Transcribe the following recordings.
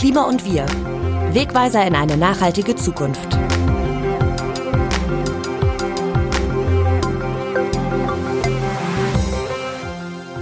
Klima und Wir. Wegweiser in eine nachhaltige Zukunft.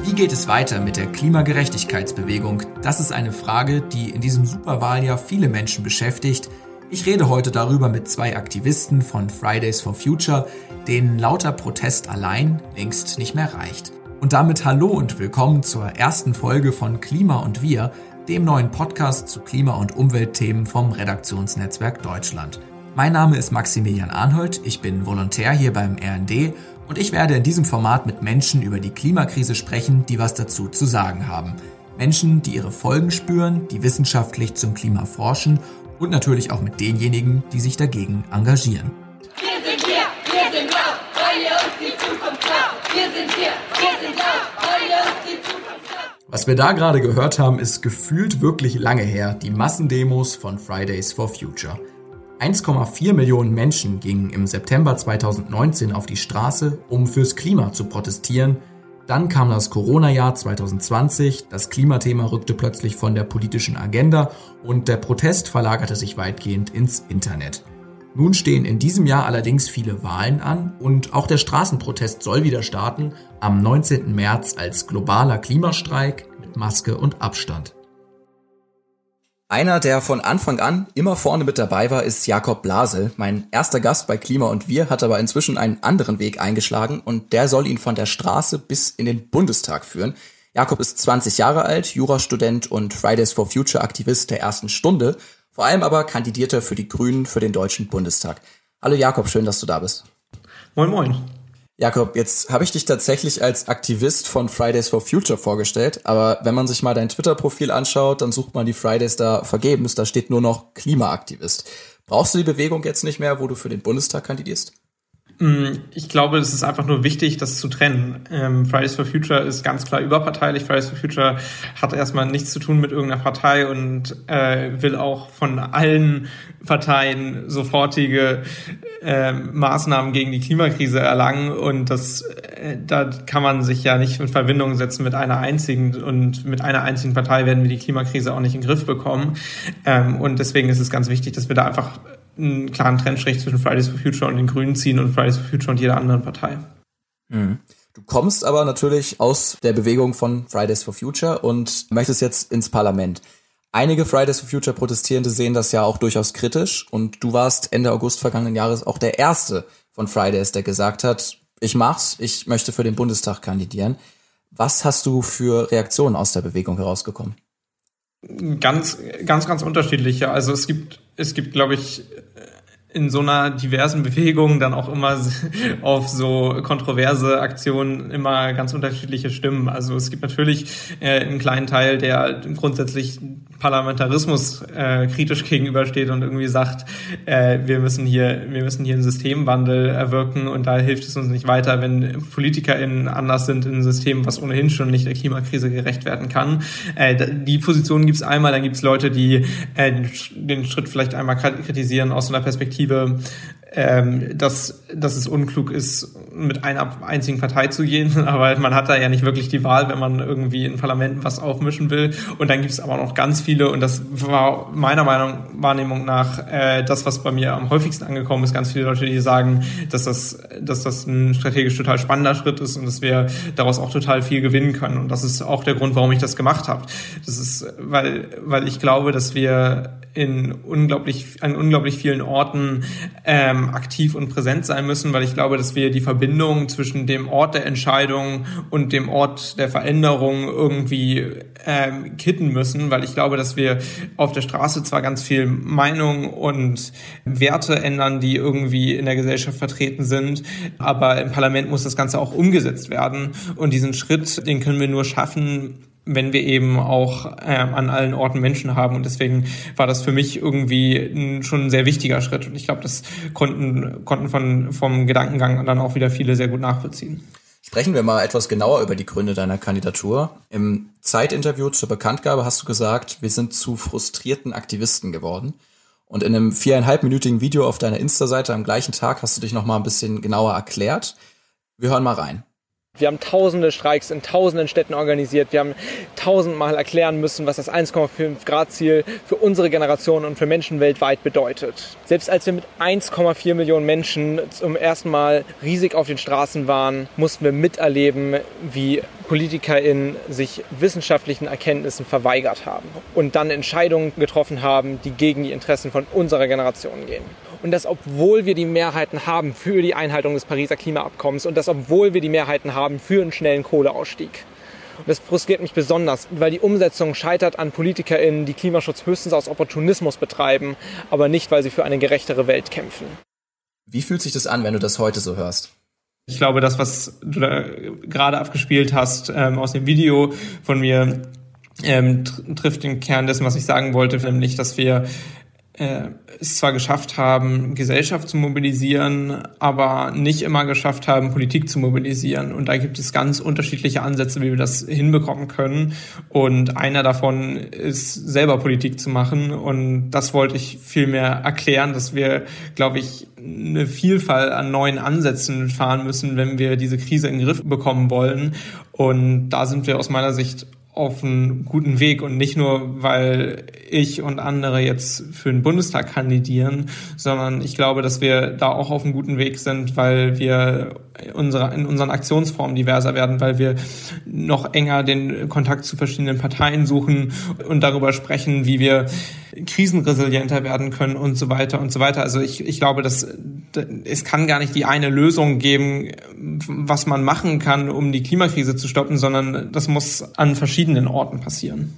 Wie geht es weiter mit der Klimagerechtigkeitsbewegung? Das ist eine Frage, die in diesem Superwahljahr viele Menschen beschäftigt. Ich rede heute darüber mit zwei Aktivisten von Fridays for Future, denen lauter Protest allein längst nicht mehr reicht. Und damit hallo und willkommen zur ersten Folge von Klima und Wir, dem neuen Podcast zu Klima- und Umweltthemen vom Redaktionsnetzwerk Deutschland. Mein Name ist Maximilian Arnhold, ich bin Volontär hier beim RND und ich werde in diesem Format mit Menschen über die Klimakrise sprechen, die was dazu zu sagen haben. Menschen, die ihre Folgen spüren, die wissenschaftlich zum Klima forschen und natürlich auch mit denjenigen, die sich dagegen engagieren. Wir sind hier, wir sind laut, weil uns die Zukunft klaut. Wir sind hier, wir sind laut, weil uns die Zukunft. Was wir da gerade gehört haben, ist gefühlt wirklich lange her, die Massendemos von Fridays for Future. 1,4 Millionen Menschen gingen im September 2019 auf die Straße, um fürs Klima zu protestieren. Dann kam das Corona-Jahr 2020, das Klimathema rückte plötzlich von der politischen Agenda und der Protest verlagerte sich weitgehend ins Internet. Nun stehen in diesem Jahr allerdings viele Wahlen an und auch der Straßenprotest soll wieder starten am 19. März als globaler Klimastreik mit Maske und Abstand. Einer, der von Anfang an immer vorne mit dabei war, ist Jakob Blasel. Mein erster Gast bei Klima und Wir hat aber inzwischen einen anderen Weg eingeschlagen und der soll ihn von der Straße bis in den Bundestag führen. Jakob ist 20 Jahre alt, Jurastudent und Fridays for Future Aktivist der ersten Stunde. Vor allem aber kandidiert er für die Grünen für den Deutschen Bundestag. Hallo Jakob, schön, dass du da bist. Moin, moin. Jakob, jetzt habe ich dich tatsächlich als Aktivist von Fridays for Future vorgestellt, aber wenn man sich mal dein Twitter-Profil anschaut, dann sucht man die Fridays da vergebens, da steht nur noch Klimaaktivist. Brauchst du die Bewegung jetzt nicht mehr, wo du für den Bundestag kandidierst? Mm, ich glaube, es ist einfach nur wichtig, das zu trennen. Ähm, Fridays for Future ist ganz klar überparteilich. Fridays for Future hat erstmal nichts zu tun mit irgendeiner Partei und äh, will auch von allen Parteien sofortige äh, Maßnahmen gegen die Klimakrise erlangen. Und das, äh, da kann man sich ja nicht in Verbindung setzen mit einer einzigen. Und mit einer einzigen Partei werden wir die Klimakrise auch nicht in den Griff bekommen. Ähm, und deswegen ist es ganz wichtig, dass wir da einfach einen klaren Trennstrich zwischen Fridays for Future und den Grünen ziehen und Fridays for Future und jeder anderen Partei. Mhm. Du kommst aber natürlich aus der Bewegung von Fridays for Future und möchtest jetzt ins Parlament. Einige Fridays for Future Protestierende sehen das ja auch durchaus kritisch und du warst Ende August vergangenen Jahres auch der erste von Fridays, der gesagt hat, ich mach's, ich möchte für den Bundestag kandidieren. Was hast du für Reaktionen aus der Bewegung herausgekommen? Ganz, ganz, ganz unterschiedliche. Also es gibt, es gibt, glaube ich, in so einer diversen Bewegung dann auch immer auf so kontroverse Aktionen immer ganz unterschiedliche Stimmen. Also es gibt natürlich äh, einen kleinen Teil, der grundsätzlich Parlamentarismus äh, kritisch gegenübersteht und irgendwie sagt, äh, wir müssen hier, wir müssen hier einen Systemwandel erwirken und da hilft es uns nicht weiter, wenn PolitikerInnen anders sind in einem System, was ohnehin schon nicht der Klimakrise gerecht werden kann. Äh, die Position gibt es einmal, dann gibt es Leute, die äh, den Schritt vielleicht einmal kritisieren aus so einer Perspektive, ähm, dass, dass es unklug ist, mit einer einzigen Partei zu gehen, aber man hat da ja nicht wirklich die Wahl, wenn man irgendwie in Parlamenten was aufmischen will. Und dann gibt es aber noch ganz viele, und das war meiner Meinung, Wahrnehmung nach äh, das, was bei mir am häufigsten angekommen ist, ganz viele Leute, die sagen, dass das, dass das ein strategisch total spannender Schritt ist und dass wir daraus auch total viel gewinnen können. Und das ist auch der Grund, warum ich das gemacht habe. Das ist, weil, weil ich glaube, dass wir in unglaublich, an unglaublich vielen Orten ähm, aktiv und präsent sein müssen, weil ich glaube, dass wir die Verbindung zwischen dem Ort der Entscheidung und dem Ort der Veränderung irgendwie ähm, kitten müssen, weil ich glaube, dass wir auf der Straße zwar ganz viel Meinung und Werte ändern, die irgendwie in der Gesellschaft vertreten sind, aber im Parlament muss das Ganze auch umgesetzt werden. Und diesen Schritt, den können wir nur schaffen, wenn wir eben auch ähm, an allen Orten Menschen haben. Und deswegen war das für mich irgendwie ein, schon ein sehr wichtiger Schritt. Und ich glaube, das konnten, konnten von, vom Gedankengang dann auch wieder viele sehr gut nachvollziehen. Sprechen wir mal etwas genauer über die Gründe deiner Kandidatur. Im Zeitinterview zur Bekanntgabe hast du gesagt, wir sind zu frustrierten Aktivisten geworden. Und in einem viereinhalbminütigen Video auf deiner Insta-Seite am gleichen Tag hast du dich noch mal ein bisschen genauer erklärt. Wir hören mal rein. Wir haben tausende Streiks in tausenden Städten organisiert. Wir haben tausendmal erklären müssen, was das 1,5 Grad Ziel für unsere Generation und für Menschen weltweit bedeutet. Selbst als wir mit 1,4 Millionen Menschen zum ersten Mal riesig auf den Straßen waren, mussten wir miterleben, wie PolitikerInnen sich wissenschaftlichen Erkenntnissen verweigert haben und dann Entscheidungen getroffen haben, die gegen die Interessen von unserer Generation gehen. Und das, obwohl wir die Mehrheiten haben für die Einhaltung des Pariser Klimaabkommens und das, obwohl wir die Mehrheiten haben für einen schnellen Kohleausstieg. Und das frustriert mich besonders, weil die Umsetzung scheitert an PolitikerInnen, die Klimaschutz höchstens aus Opportunismus betreiben, aber nicht, weil sie für eine gerechtere Welt kämpfen. Wie fühlt sich das an, wenn du das heute so hörst? Ich glaube, das, was du da gerade abgespielt hast ähm, aus dem Video von mir, ähm, trifft den Kern dessen, was ich sagen wollte, nämlich, dass wir äh, es zwar geschafft haben, Gesellschaft zu mobilisieren, aber nicht immer geschafft haben, Politik zu mobilisieren. Und da gibt es ganz unterschiedliche Ansätze, wie wir das hinbekommen können. Und einer davon ist, selber Politik zu machen. Und das wollte ich vielmehr erklären, dass wir, glaube ich, eine Vielfalt an neuen Ansätzen fahren müssen, wenn wir diese Krise in den Griff bekommen wollen. Und da sind wir aus meiner Sicht auf einen guten Weg und nicht nur, weil ich und andere jetzt für den Bundestag kandidieren, sondern ich glaube, dass wir da auch auf einem guten Weg sind, weil wir unsere, in unseren Aktionsformen diverser werden, weil wir noch enger den Kontakt zu verschiedenen Parteien suchen und darüber sprechen, wie wir krisenresilienter werden können und so weiter und so weiter. Also ich, ich glaube, dass es kann gar nicht die eine Lösung geben, was man machen kann, um die Klimakrise zu stoppen, sondern das muss an verschiedenen Orten passieren.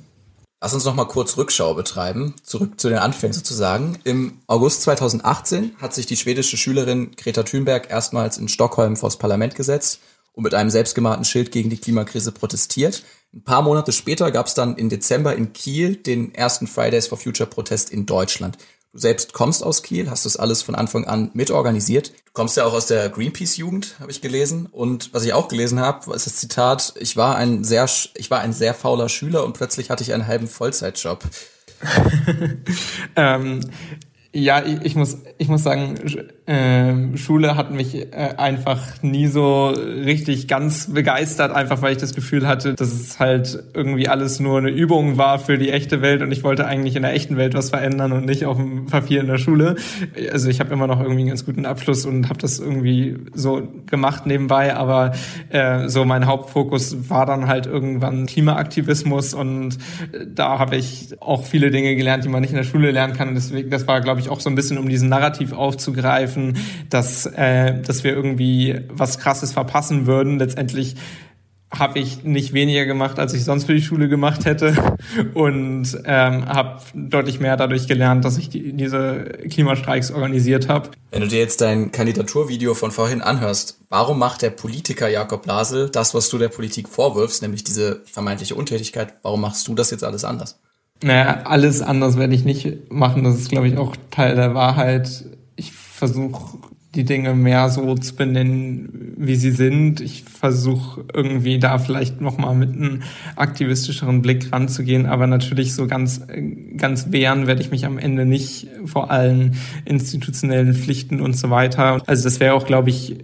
Lass uns noch mal kurz Rückschau betreiben, zurück zu den Anfängen sozusagen. Im August 2018 hat sich die schwedische Schülerin Greta Thunberg erstmals in Stockholm vors Parlament gesetzt und mit einem selbstgemalten Schild gegen die Klimakrise protestiert. Ein paar Monate später gab es dann im Dezember in Kiel den ersten Fridays for Future Protest in Deutschland. Du selbst kommst aus Kiel, hast das alles von Anfang an mitorganisiert. Du kommst ja auch aus der Greenpeace-Jugend, habe ich gelesen. Und was ich auch gelesen habe, ist das Zitat, ich war ein sehr, ich war ein sehr fauler Schüler und plötzlich hatte ich einen halben Vollzeitjob. ähm, ja, ich, ich, muss, ich muss sagen, äh, Schule hat mich äh, einfach nie so richtig ganz begeistert, einfach weil ich das Gefühl hatte, dass es halt irgendwie alles nur eine Übung war für die echte Welt und ich wollte eigentlich in der echten Welt was verändern und nicht auf dem Papier in der Schule. Also ich habe immer noch irgendwie einen ganz guten Abschluss und habe das irgendwie so gemacht nebenbei, aber äh, so mein Hauptfokus war dann halt irgendwann Klimaaktivismus und da habe ich auch viele Dinge gelernt, die man nicht in der Schule lernen kann und deswegen, das war, glaube ich, auch so ein bisschen, um diesen Narrativ aufzugreifen, dass, äh, dass wir irgendwie was Krasses verpassen würden. Letztendlich habe ich nicht weniger gemacht, als ich sonst für die Schule gemacht hätte und ähm, habe deutlich mehr dadurch gelernt, dass ich die, diese Klimastreiks organisiert habe. Wenn du dir jetzt dein Kandidaturvideo von vorhin anhörst, warum macht der Politiker Jakob Blasel das, was du der Politik vorwirfst, nämlich diese vermeintliche Untätigkeit? Warum machst du das jetzt alles anders? Naja, alles anders werde ich nicht machen. Das ist, glaube ich, auch Teil der Wahrheit. Versuche die Dinge mehr so zu benennen, wie sie sind. Ich versuche irgendwie da vielleicht nochmal mit einem aktivistischeren Blick ranzugehen, aber natürlich so ganz, ganz wehren werde ich mich am Ende nicht vor allen institutionellen Pflichten und so weiter. Also das wäre auch, glaube ich,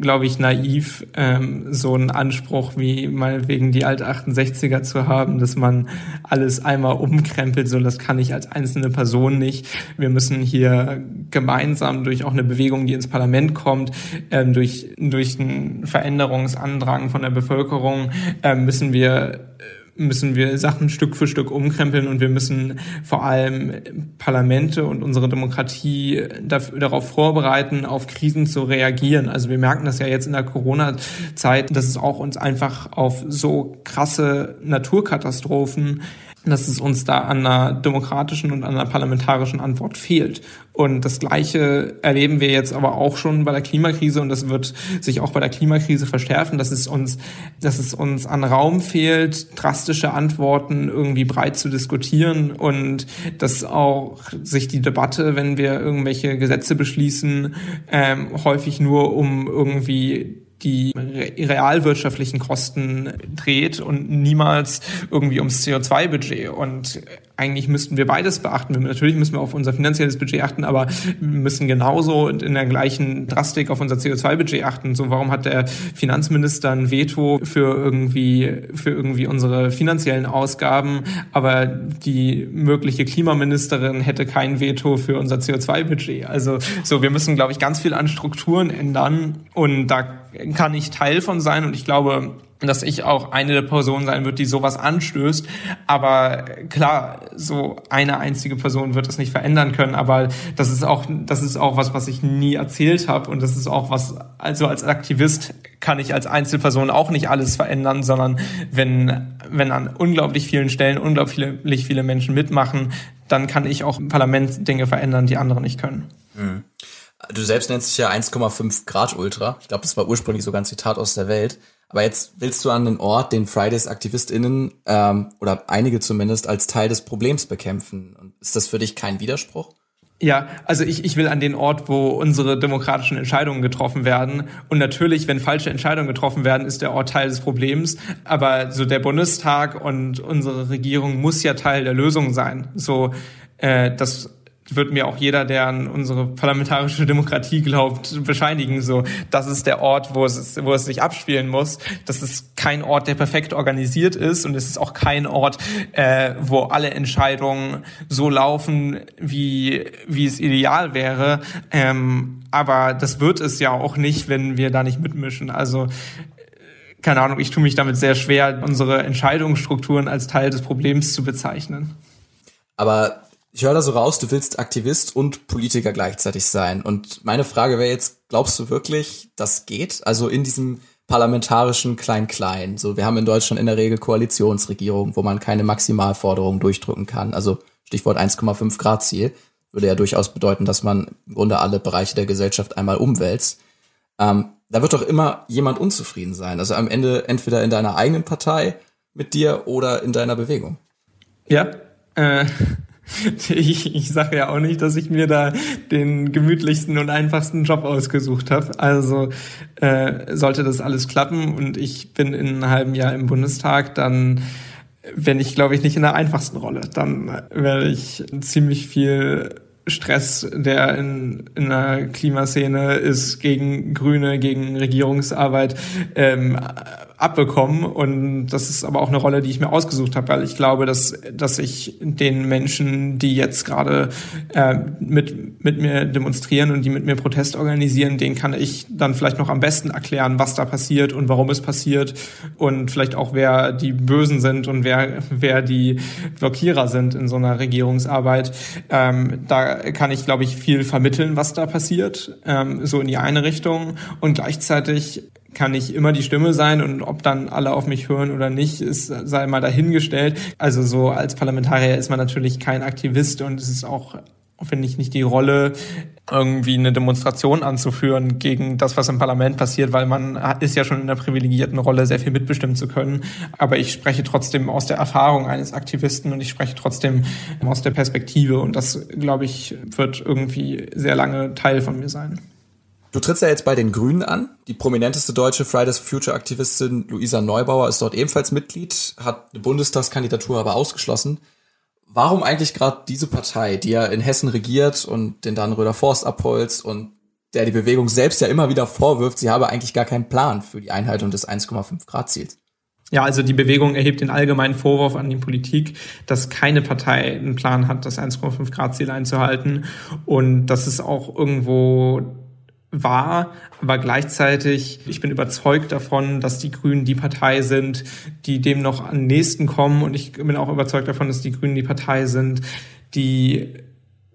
glaube ich, naiv, ähm, so einen Anspruch wie meinetwegen die alte 68er zu haben, dass man alles einmal umkrempelt. So, das kann ich als einzelne Person nicht. Wir müssen hier gemeinsam durch auch eine Bewegung, die ins Parlament kommt, ähm, durch, durch einen Veränderungsandrang von der Bevölkerung, ähm, müssen wir müssen wir Sachen Stück für Stück umkrempeln und wir müssen vor allem Parlamente und unsere Demokratie darauf vorbereiten, auf Krisen zu reagieren. Also wir merken das ja jetzt in der Corona-Zeit, dass es auch uns einfach auf so krasse Naturkatastrophen dass es uns da an einer demokratischen und an einer parlamentarischen Antwort fehlt. Und das Gleiche erleben wir jetzt aber auch schon bei der Klimakrise und das wird sich auch bei der Klimakrise verschärfen, dass es uns, dass es uns an Raum fehlt, drastische Antworten irgendwie breit zu diskutieren und dass auch sich die Debatte, wenn wir irgendwelche Gesetze beschließen, ähm, häufig nur um irgendwie die realwirtschaftlichen Kosten dreht und niemals irgendwie ums CO2-Budget. Und eigentlich müssten wir beides beachten. Natürlich müssen wir auf unser finanzielles Budget achten, aber wir müssen genauso in der gleichen Drastik auf unser CO2-Budget achten. So, warum hat der Finanzminister ein Veto für irgendwie, für irgendwie unsere finanziellen Ausgaben, aber die mögliche Klimaministerin hätte kein Veto für unser CO2-Budget? Also, so, wir müssen, glaube ich, ganz viel an Strukturen ändern und da kann ich Teil von sein und ich glaube, dass ich auch eine der Personen sein wird, die sowas anstößt. Aber klar, so eine einzige Person wird das nicht verändern können. Aber das ist auch, das ist auch was, was ich nie erzählt habe. Und das ist auch was, also als Aktivist kann ich als Einzelperson auch nicht alles verändern, sondern wenn, wenn an unglaublich vielen Stellen unglaublich viele Menschen mitmachen, dann kann ich auch im Parlament Dinge verändern, die andere nicht können. Mhm. Du selbst nennst dich ja 1,5 Grad Ultra. Ich glaube, das war ursprünglich sogar ein Zitat aus der Welt. Aber jetzt willst du an den Ort, den Fridays AktivistInnen ähm, oder einige zumindest als Teil des Problems bekämpfen. Und ist das für dich kein Widerspruch? Ja, also ich, ich will an den Ort, wo unsere demokratischen Entscheidungen getroffen werden. Und natürlich, wenn falsche Entscheidungen getroffen werden, ist der Ort Teil des Problems. Aber so der Bundestag und unsere Regierung muss ja Teil der Lösung sein. So, äh, das wird mir auch jeder, der an unsere parlamentarische Demokratie glaubt, bescheinigen. So, das ist der Ort, wo es, wo es sich abspielen muss. Das ist kein Ort, der perfekt organisiert ist und es ist auch kein Ort, äh, wo alle Entscheidungen so laufen, wie wie es ideal wäre. Ähm, aber das wird es ja auch nicht, wenn wir da nicht mitmischen. Also keine Ahnung, ich tue mich damit sehr schwer, unsere Entscheidungsstrukturen als Teil des Problems zu bezeichnen. Aber ich höre da so raus, du willst Aktivist und Politiker gleichzeitig sein. Und meine Frage wäre jetzt, glaubst du wirklich, das geht? Also in diesem parlamentarischen Klein-Klein. So, wir haben in Deutschland in der Regel Koalitionsregierungen, wo man keine Maximalforderungen durchdrücken kann. Also Stichwort 1,5 Grad Ziel würde ja durchaus bedeuten, dass man im Grunde alle Bereiche der Gesellschaft einmal umwälzt. Ähm, da wird doch immer jemand unzufrieden sein. Also am Ende entweder in deiner eigenen Partei mit dir oder in deiner Bewegung. Ja, äh, ich, ich sage ja auch nicht, dass ich mir da den gemütlichsten und einfachsten Job ausgesucht habe. Also äh, sollte das alles klappen und ich bin in einem halben Jahr im Bundestag, dann bin ich, glaube ich, nicht in der einfachsten Rolle. Dann werde ich ziemlich viel Stress, der in, in der Klimaszene ist, gegen Grüne, gegen Regierungsarbeit ähm, abbekommen. Und das ist aber auch eine Rolle, die ich mir ausgesucht habe, weil ich glaube, dass, dass ich den Menschen, die jetzt gerade äh, mit, mit mir demonstrieren und die mit mir Protest organisieren, denen kann ich dann vielleicht noch am besten erklären, was da passiert und warum es passiert und vielleicht auch, wer die Bösen sind und wer, wer die Blockierer sind in so einer Regierungsarbeit. Ähm, da kann ich, glaube ich, viel vermitteln, was da passiert, ähm, so in die eine Richtung. Und gleichzeitig kann ich immer die Stimme sein und ob dann alle auf mich hören oder nicht, ist, sei mal dahingestellt. Also so als Parlamentarier ist man natürlich kein Aktivist und es ist auch finde ich nicht die Rolle, irgendwie eine Demonstration anzuführen gegen das, was im Parlament passiert, weil man ist ja schon in der privilegierten Rolle, sehr viel mitbestimmen zu können. Aber ich spreche trotzdem aus der Erfahrung eines Aktivisten und ich spreche trotzdem aus der Perspektive und das, glaube ich, wird irgendwie sehr lange Teil von mir sein. Du trittst ja jetzt bei den Grünen an. Die prominenteste deutsche Fridays for Future Aktivistin Luisa Neubauer ist dort ebenfalls Mitglied, hat eine Bundestagskandidatur aber ausgeschlossen. Warum eigentlich gerade diese Partei, die ja in Hessen regiert und den Dannröder Forst abholzt und der die Bewegung selbst ja immer wieder vorwirft, sie habe eigentlich gar keinen Plan für die Einhaltung des 1,5 Grad Ziels? Ja, also die Bewegung erhebt den allgemeinen Vorwurf an die Politik, dass keine Partei einen Plan hat, das 1,5 Grad Ziel einzuhalten und das ist auch irgendwo war, aber gleichzeitig, ich bin überzeugt davon, dass die Grünen die Partei sind, die dem noch am nächsten kommen. Und ich bin auch überzeugt davon, dass die Grünen die Partei sind, die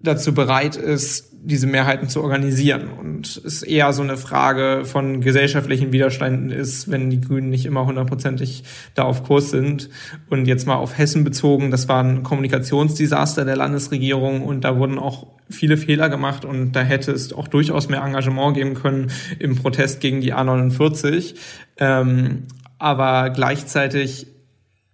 dazu bereit ist, diese Mehrheiten zu organisieren. Und es eher so eine Frage von gesellschaftlichen Widerständen ist, wenn die Grünen nicht immer hundertprozentig da auf Kurs sind. Und jetzt mal auf Hessen bezogen, das war ein Kommunikationsdesaster der Landesregierung und da wurden auch viele Fehler gemacht und da hätte es auch durchaus mehr Engagement geben können im Protest gegen die A49. Ähm, aber gleichzeitig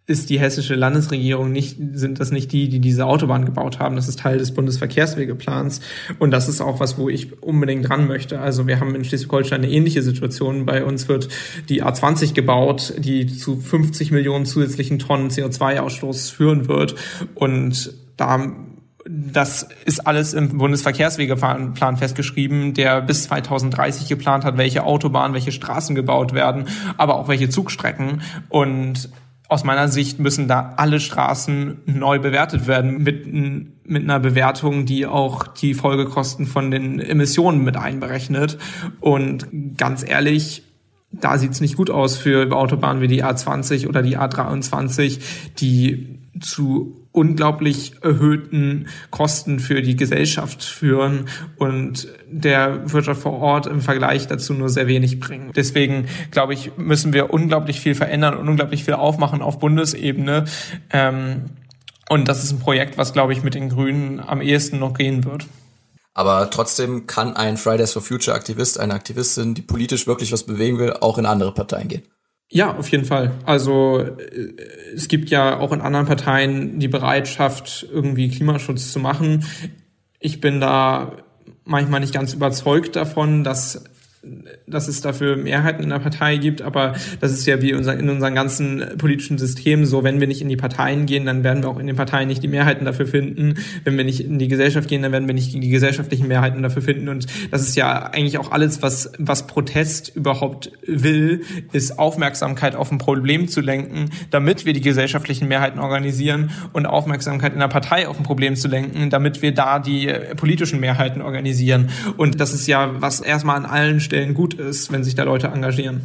ist die hessische Landesregierung nicht, sind das nicht die, die diese Autobahn gebaut haben. Das ist Teil des Bundesverkehrswegeplans. Und das ist auch was, wo ich unbedingt dran möchte. Also wir haben in Schleswig-Holstein eine ähnliche Situation. Bei uns wird die A20 gebaut, die zu 50 Millionen zusätzlichen Tonnen CO2-Ausstoß führen wird. Und da das ist alles im Bundesverkehrswegeplan festgeschrieben, der bis 2030 geplant hat, welche Autobahnen, welche Straßen gebaut werden, aber auch welche Zugstrecken. Und aus meiner Sicht müssen da alle Straßen neu bewertet werden mit, mit einer Bewertung, die auch die Folgekosten von den Emissionen mit einberechnet. Und ganz ehrlich, da sieht's nicht gut aus für Autobahnen wie die A20 oder die A23, die zu unglaublich erhöhten Kosten für die Gesellschaft führen und der Wirtschaft vor Ort im Vergleich dazu nur sehr wenig bringen. Deswegen glaube ich, müssen wir unglaublich viel verändern und unglaublich viel aufmachen auf Bundesebene. Ähm, und das ist ein Projekt, was, glaube ich, mit den Grünen am ehesten noch gehen wird. Aber trotzdem kann ein Fridays for Future Aktivist, eine Aktivistin, die politisch wirklich was bewegen will, auch in andere Parteien gehen. Ja, auf jeden Fall. Also äh, es gibt ja auch in anderen Parteien die Bereitschaft, irgendwie Klimaschutz zu machen. Ich bin da manchmal nicht ganz überzeugt davon, dass dass es dafür Mehrheiten in der Partei gibt, aber das ist ja wie unser, in unseren ganzen politischen Systemen so, wenn wir nicht in die Parteien gehen, dann werden wir auch in den Parteien nicht die Mehrheiten dafür finden. Wenn wir nicht in die Gesellschaft gehen, dann werden wir nicht die gesellschaftlichen Mehrheiten dafür finden. Und das ist ja eigentlich auch alles, was, was Protest überhaupt will, ist Aufmerksamkeit auf ein Problem zu lenken, damit wir die gesellschaftlichen Mehrheiten organisieren und Aufmerksamkeit in der Partei auf ein Problem zu lenken, damit wir da die politischen Mehrheiten organisieren. Und das ist ja, was erstmal an allen Stellen Stellen gut ist, wenn sich da Leute engagieren.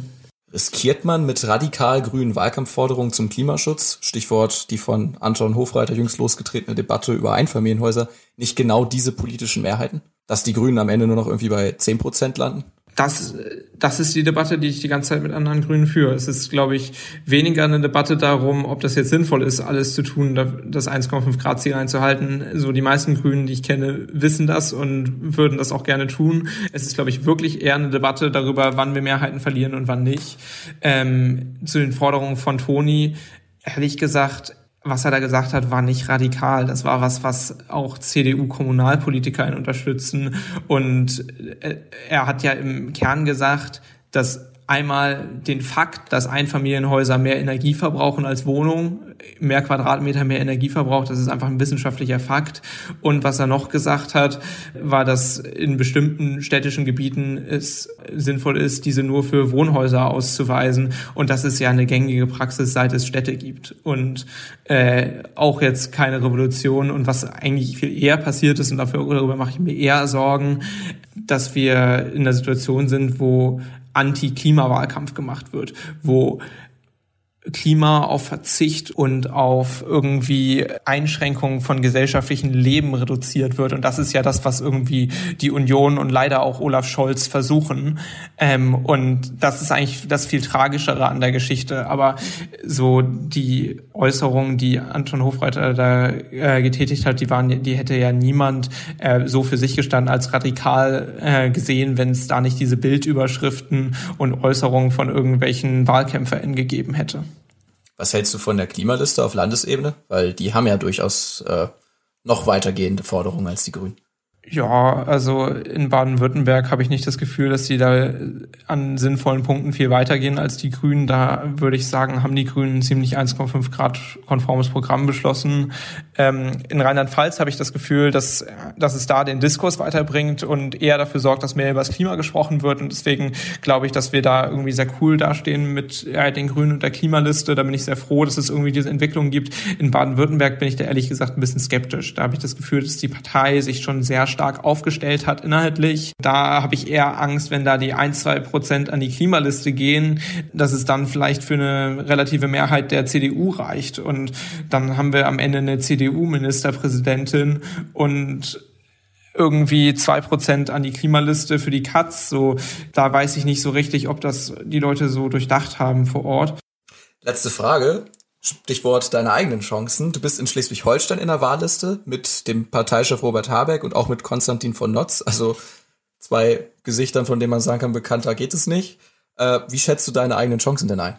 Riskiert man mit radikal grünen Wahlkampfforderungen zum Klimaschutz, Stichwort die von Anton Hofreiter jüngst losgetretene Debatte über Einfamilienhäuser, nicht genau diese politischen Mehrheiten? Dass die Grünen am Ende nur noch irgendwie bei 10 Prozent landen? Das, das ist die Debatte, die ich die ganze Zeit mit anderen Grünen führe. Es ist, glaube ich, weniger eine Debatte darum, ob das jetzt sinnvoll ist, alles zu tun, das 1,5 Grad Ziel einzuhalten. So die meisten Grünen, die ich kenne, wissen das und würden das auch gerne tun. Es ist, glaube ich, wirklich eher eine Debatte darüber, wann wir Mehrheiten verlieren und wann nicht. Ähm, zu den Forderungen von Toni, ehrlich gesagt, was er da gesagt hat, war nicht radikal. Das war was, was auch CDU-Kommunalpolitiker unterstützen. Und äh, er hat ja im Kern gesagt, dass einmal den Fakt, dass Einfamilienhäuser mehr Energie verbrauchen als Wohnungen, mehr Quadratmeter mehr Energie verbraucht, das ist einfach ein wissenschaftlicher Fakt. Und was er noch gesagt hat, war, dass in bestimmten städtischen Gebieten es sinnvoll ist, diese nur für Wohnhäuser auszuweisen. Und das ist ja eine gängige Praxis, seit es Städte gibt. Und äh, auch jetzt keine Revolution. Und was eigentlich viel eher passiert ist, und dafür, darüber mache ich mir eher Sorgen, dass wir in der Situation sind, wo Anti-Klimawahlkampf gemacht wird, wo Klima, auf Verzicht und auf irgendwie Einschränkungen von gesellschaftlichen Leben reduziert wird. Und das ist ja das, was irgendwie die Union und leider auch Olaf Scholz versuchen. Ähm, und das ist eigentlich das viel Tragischere an der Geschichte. Aber so die Äußerungen, die Anton Hofreiter da äh, getätigt hat, die waren, die hätte ja niemand äh, so für sich gestanden als radikal äh, gesehen, wenn es da nicht diese Bildüberschriften und Äußerungen von irgendwelchen WahlkämpferInnen gegeben hätte. Was hältst du von der Klimaliste auf Landesebene? Weil die haben ja durchaus äh, noch weitergehende Forderungen als die Grünen. Ja, also in Baden-Württemberg habe ich nicht das Gefühl, dass die da an sinnvollen Punkten viel weitergehen als die Grünen. Da würde ich sagen, haben die Grünen ziemlich 1,5 Grad konformes Programm beschlossen. Ähm, in Rheinland-Pfalz habe ich das Gefühl, dass, dass es da den Diskurs weiterbringt und eher dafür sorgt, dass mehr über das Klima gesprochen wird. Und deswegen glaube ich, dass wir da irgendwie sehr cool dastehen mit ja, den Grünen und der Klimaliste. Da bin ich sehr froh, dass es irgendwie diese Entwicklung gibt. In Baden-Württemberg bin ich da ehrlich gesagt ein bisschen skeptisch. Da habe ich das Gefühl, dass die Partei sich schon sehr stark aufgestellt hat inhaltlich. Da habe ich eher Angst, wenn da die ein, zwei Prozent an die Klimaliste gehen, dass es dann vielleicht für eine relative Mehrheit der CDU reicht. Und dann haben wir am Ende eine CDU-Ministerpräsidentin und irgendwie zwei Prozent an die Klimaliste für die Katz. So, da weiß ich nicht so richtig, ob das die Leute so durchdacht haben vor Ort. Letzte Frage. Stichwort deine eigenen Chancen. Du bist in Schleswig-Holstein in der Wahlliste mit dem Parteichef Robert Habeck und auch mit Konstantin von Notz. Also zwei Gesichtern, von denen man sagen kann, bekannter geht es nicht. Äh, wie schätzt du deine eigenen Chancen denn ein?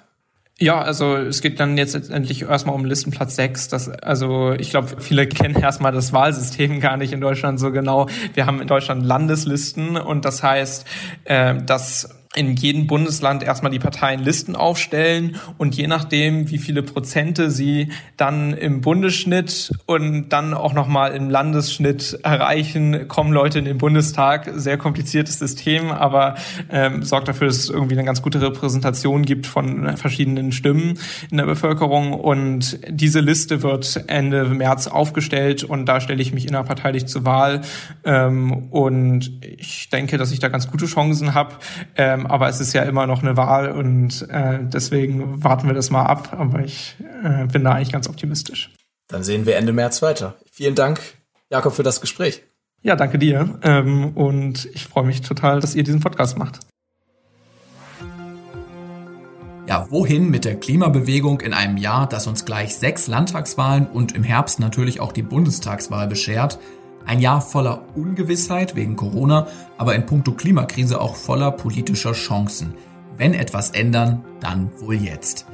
Ja, also es geht dann jetzt letztendlich erstmal um Listenplatz 6. Das, also ich glaube, viele kennen erstmal das Wahlsystem gar nicht in Deutschland so genau. Wir haben in Deutschland Landeslisten und das heißt, äh, dass in jedem Bundesland erstmal die Parteien Listen aufstellen und je nachdem, wie viele Prozente sie dann im Bundesschnitt und dann auch nochmal im Landesschnitt erreichen, kommen Leute in den Bundestag. Sehr kompliziertes System, aber ähm, sorgt dafür, dass es irgendwie eine ganz gute Repräsentation gibt von verschiedenen Stimmen in der Bevölkerung. Und diese Liste wird Ende März aufgestellt und da stelle ich mich innerparteilich zur Wahl. Ähm, und ich denke, dass ich da ganz gute Chancen habe. Ähm, aber es ist ja immer noch eine Wahl und äh, deswegen warten wir das mal ab. Aber ich äh, bin da eigentlich ganz optimistisch. Dann sehen wir Ende März weiter. Vielen Dank, Jakob, für das Gespräch. Ja, danke dir. Ähm, und ich freue mich total, dass ihr diesen Podcast macht. Ja, wohin mit der Klimabewegung in einem Jahr, das uns gleich sechs Landtagswahlen und im Herbst natürlich auch die Bundestagswahl beschert? Ein Jahr voller Ungewissheit wegen Corona, aber in puncto Klimakrise auch voller politischer Chancen. Wenn etwas ändern, dann wohl jetzt.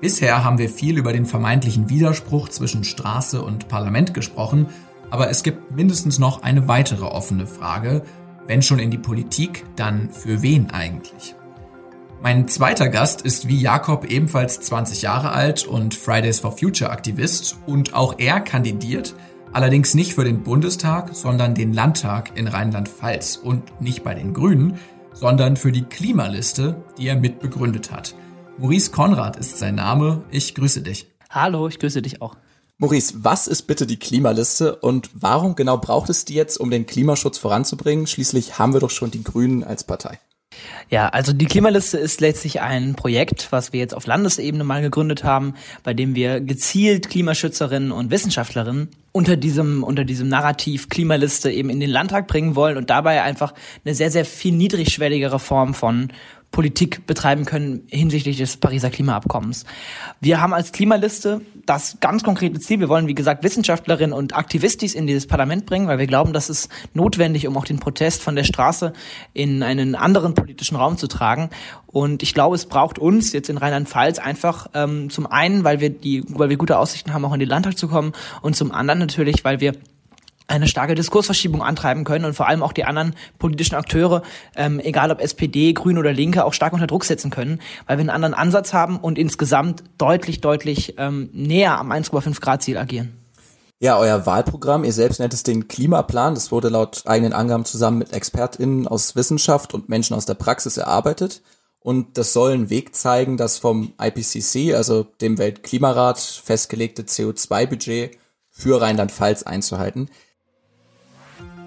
Bisher haben wir viel über den vermeintlichen Widerspruch zwischen Straße und Parlament gesprochen, aber es gibt mindestens noch eine weitere offene Frage. Wenn schon in die Politik, dann für wen eigentlich? Mein zweiter Gast ist wie Jakob ebenfalls 20 Jahre alt und Fridays for Future Aktivist und auch er kandidiert Allerdings nicht für den Bundestag, sondern den Landtag in Rheinland-Pfalz und nicht bei den Grünen, sondern für die Klimaliste, die er mitbegründet hat. Maurice Konrad ist sein Name. Ich grüße dich. Hallo, ich grüße dich auch. Maurice, was ist bitte die Klimaliste und warum genau braucht es die jetzt, um den Klimaschutz voranzubringen? Schließlich haben wir doch schon die Grünen als Partei. Ja, also die Klimaliste ist letztlich ein Projekt, was wir jetzt auf Landesebene mal gegründet haben, bei dem wir gezielt Klimaschützerinnen und Wissenschaftlerinnen unter diesem, unter diesem Narrativ Klimaliste eben in den Landtag bringen wollen und dabei einfach eine sehr, sehr viel niedrigschwelligere Form von Politik betreiben können hinsichtlich des Pariser Klimaabkommens. Wir haben als Klimaliste das ganz konkrete Ziel. Wir wollen, wie gesagt, Wissenschaftlerinnen und Aktivistis in dieses Parlament bringen, weil wir glauben, das ist notwendig, um auch den Protest von der Straße in einen anderen politischen Raum zu tragen. Und ich glaube, es braucht uns jetzt in Rheinland-Pfalz einfach ähm, zum einen, weil wir die, weil wir gute Aussichten haben, auch in den Landtag zu kommen, und zum anderen natürlich, weil wir eine starke Diskursverschiebung antreiben können und vor allem auch die anderen politischen Akteure, ähm, egal ob SPD, Grüne oder Linke, auch stark unter Druck setzen können, weil wir einen anderen Ansatz haben und insgesamt deutlich, deutlich ähm, näher am 1,5 Grad Ziel agieren. Ja, euer Wahlprogramm, ihr selbst nennt es den Klimaplan, das wurde laut eigenen Angaben zusammen mit ExpertInnen aus Wissenschaft und Menschen aus der Praxis erarbeitet. Und das soll einen Weg zeigen, das vom IPCC, also dem Weltklimarat, festgelegte CO2-Budget für Rheinland-Pfalz einzuhalten.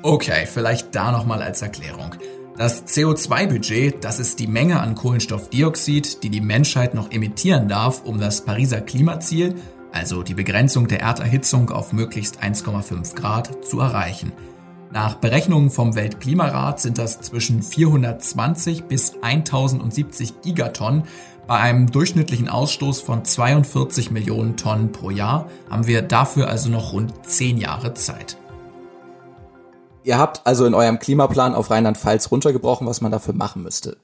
Okay, vielleicht da nochmal als Erklärung. Das CO2-Budget, das ist die Menge an Kohlenstoffdioxid, die die Menschheit noch emittieren darf, um das Pariser Klimaziel, also die Begrenzung der Erderhitzung auf möglichst 1,5 Grad, zu erreichen. Nach Berechnungen vom Weltklimarat sind das zwischen 420 bis 1070 Gigatonnen. Bei einem durchschnittlichen Ausstoß von 42 Millionen Tonnen pro Jahr haben wir dafür also noch rund 10 Jahre Zeit. Ihr habt also in eurem Klimaplan auf Rheinland-Pfalz runtergebrochen, was man dafür machen müsste.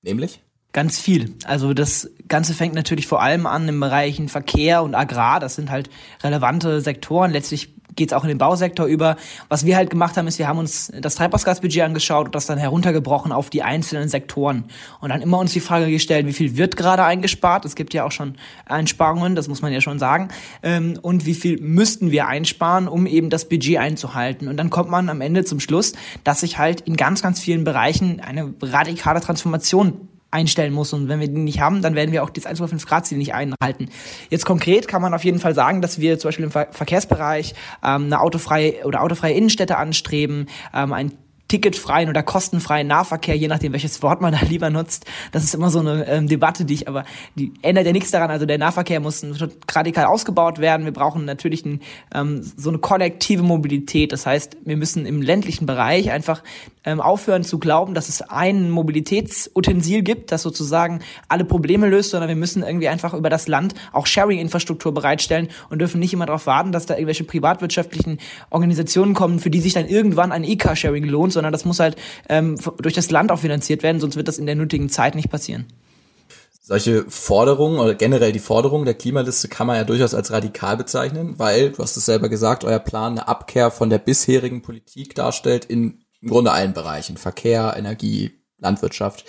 Nämlich? Ganz viel. Also das Ganze fängt natürlich vor allem an im Bereichen Verkehr und Agrar. Das sind halt relevante Sektoren. Letztlich geht es auch in den Bausektor über. Was wir halt gemacht haben, ist, wir haben uns das Treibhausgasbudget angeschaut und das dann heruntergebrochen auf die einzelnen Sektoren. Und dann immer uns die Frage gestellt, wie viel wird gerade eingespart? Es gibt ja auch schon Einsparungen, das muss man ja schon sagen. Ähm, und wie viel müssten wir einsparen, um eben das Budget einzuhalten? Und dann kommt man am Ende zum Schluss, dass sich halt in ganz, ganz vielen Bereichen eine radikale Transformation einstellen muss. Und wenn wir die nicht haben, dann werden wir auch das 1,5 Grad Ziel nicht einhalten. Jetzt konkret kann man auf jeden Fall sagen, dass wir zum Beispiel im Ver Verkehrsbereich ähm, eine autofreie oder autofreie Innenstädte anstreben, ähm, ein ticketfreien oder kostenfreien Nahverkehr, je nachdem, welches Wort man da lieber nutzt. Das ist immer so eine ähm, Debatte, die ich aber, die ändert ja nichts daran. Also der Nahverkehr muss radikal ausgebaut werden. Wir brauchen natürlich ein, ähm, so eine kollektive Mobilität. Das heißt, wir müssen im ländlichen Bereich einfach ähm, aufhören zu glauben, dass es ein Mobilitätsutensil gibt, das sozusagen alle Probleme löst, sondern wir müssen irgendwie einfach über das Land auch Sharing-Infrastruktur bereitstellen und dürfen nicht immer darauf warten, dass da irgendwelche privatwirtschaftlichen Organisationen kommen, für die sich dann irgendwann ein E-Car-Sharing lohnt, sondern das muss halt ähm, durch das Land auch finanziert werden, sonst wird das in der nötigen Zeit nicht passieren. Solche Forderungen oder generell die Forderung der Klimaliste kann man ja durchaus als radikal bezeichnen, weil, du hast es selber gesagt, euer Plan eine Abkehr von der bisherigen Politik darstellt in im Grunde allen Bereichen. Verkehr, Energie, Landwirtschaft.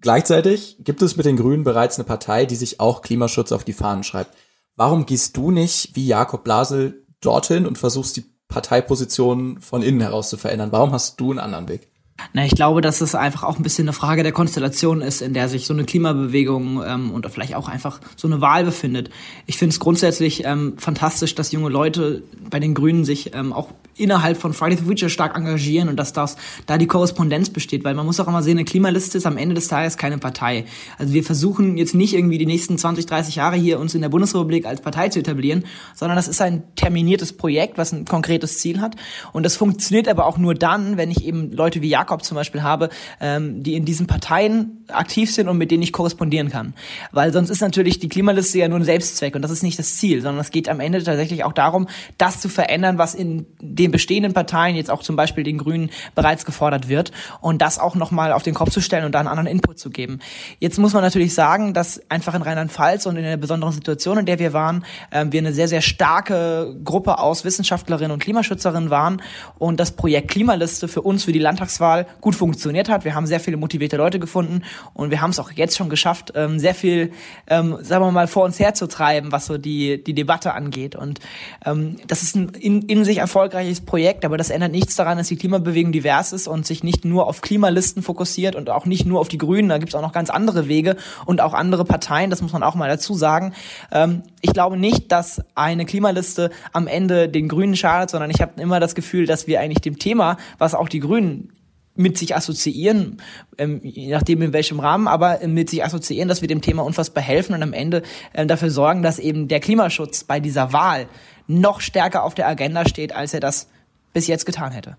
Gleichzeitig gibt es mit den Grünen bereits eine Partei, die sich auch Klimaschutz auf die Fahnen schreibt. Warum gehst du nicht wie Jakob Blasel dorthin und versuchst die Parteiposition von innen heraus zu verändern? Warum hast du einen anderen Weg? Na, ich glaube, dass es einfach auch ein bisschen eine Frage der Konstellation ist, in der sich so eine Klimabewegung ähm, und vielleicht auch einfach so eine Wahl befindet. Ich finde es grundsätzlich ähm, fantastisch, dass junge Leute bei den Grünen sich ähm, auch innerhalb von Friday the Future stark engagieren und dass das da die Korrespondenz besteht, weil man muss auch immer sehen, eine Klimaliste ist am Ende des Tages keine Partei. Also wir versuchen jetzt nicht irgendwie die nächsten 20, 30 Jahre hier uns in der Bundesrepublik als Partei zu etablieren, sondern das ist ein terminiertes Projekt, was ein konkretes Ziel hat und das funktioniert aber auch nur dann, wenn ich eben Leute wie Jakob Jakob zum Beispiel habe, ähm, die in diesen Parteien aktiv sind und mit denen ich korrespondieren kann. Weil sonst ist natürlich die Klimaliste ja nur ein Selbstzweck und das ist nicht das Ziel, sondern es geht am Ende tatsächlich auch darum, das zu verändern, was in den bestehenden Parteien, jetzt auch zum Beispiel den Grünen, bereits gefordert wird und das auch nochmal auf den Kopf zu stellen und da einen anderen Input zu geben. Jetzt muss man natürlich sagen, dass einfach in Rheinland-Pfalz und in der besonderen Situation, in der wir waren, äh, wir eine sehr, sehr starke Gruppe aus Wissenschaftlerinnen und Klimaschützerinnen waren und das Projekt Klimaliste für uns, für die Landtagswahl gut funktioniert hat. Wir haben sehr viele motivierte Leute gefunden und wir haben es auch jetzt schon geschafft, ähm, sehr viel, ähm, sagen wir mal, vor uns herzutreiben, was so die, die Debatte angeht. Und ähm, das ist ein in, in sich erfolgreiches Projekt, aber das ändert nichts daran, dass die Klimabewegung divers ist und sich nicht nur auf Klimalisten fokussiert und auch nicht nur auf die Grünen. Da gibt es auch noch ganz andere Wege und auch andere Parteien, das muss man auch mal dazu sagen. Ähm, ich glaube nicht, dass eine Klimaliste am Ende den Grünen schadet, sondern ich habe immer das Gefühl, dass wir eigentlich dem Thema, was auch die Grünen mit sich assoziieren, ähm, je nachdem in welchem Rahmen, aber mit sich assoziieren, dass wir dem Thema unfassbar helfen und am Ende äh, dafür sorgen, dass eben der Klimaschutz bei dieser Wahl noch stärker auf der Agenda steht, als er das bis jetzt getan hätte.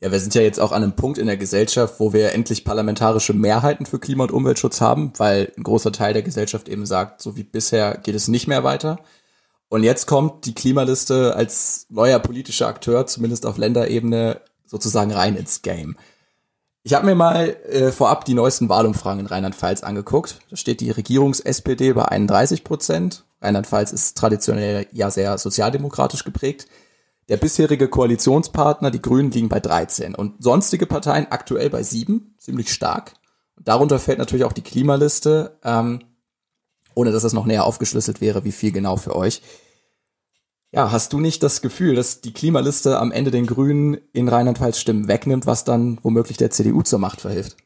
Ja, wir sind ja jetzt auch an einem Punkt in der Gesellschaft, wo wir endlich parlamentarische Mehrheiten für Klima- und Umweltschutz haben, weil ein großer Teil der Gesellschaft eben sagt, so wie bisher geht es nicht mehr weiter. Und jetzt kommt die Klimaliste als neuer politischer Akteur, zumindest auf Länderebene, sozusagen rein ins Game. Ich habe mir mal äh, vorab die neuesten Wahlumfragen in Rheinland-Pfalz angeguckt. Da steht die Regierungs-SPD bei 31 Prozent. Rheinland-Pfalz ist traditionell ja sehr sozialdemokratisch geprägt. Der bisherige Koalitionspartner, die Grünen, liegen bei 13 und sonstige Parteien aktuell bei 7, ziemlich stark. Darunter fällt natürlich auch die Klimaliste, ähm, ohne dass das noch näher aufgeschlüsselt wäre, wie viel genau für euch. Ja, hast du nicht das Gefühl, dass die Klimaliste am Ende den Grünen in Rheinland-Pfalz Stimmen wegnimmt, was dann womöglich der CDU zur Macht verhilft?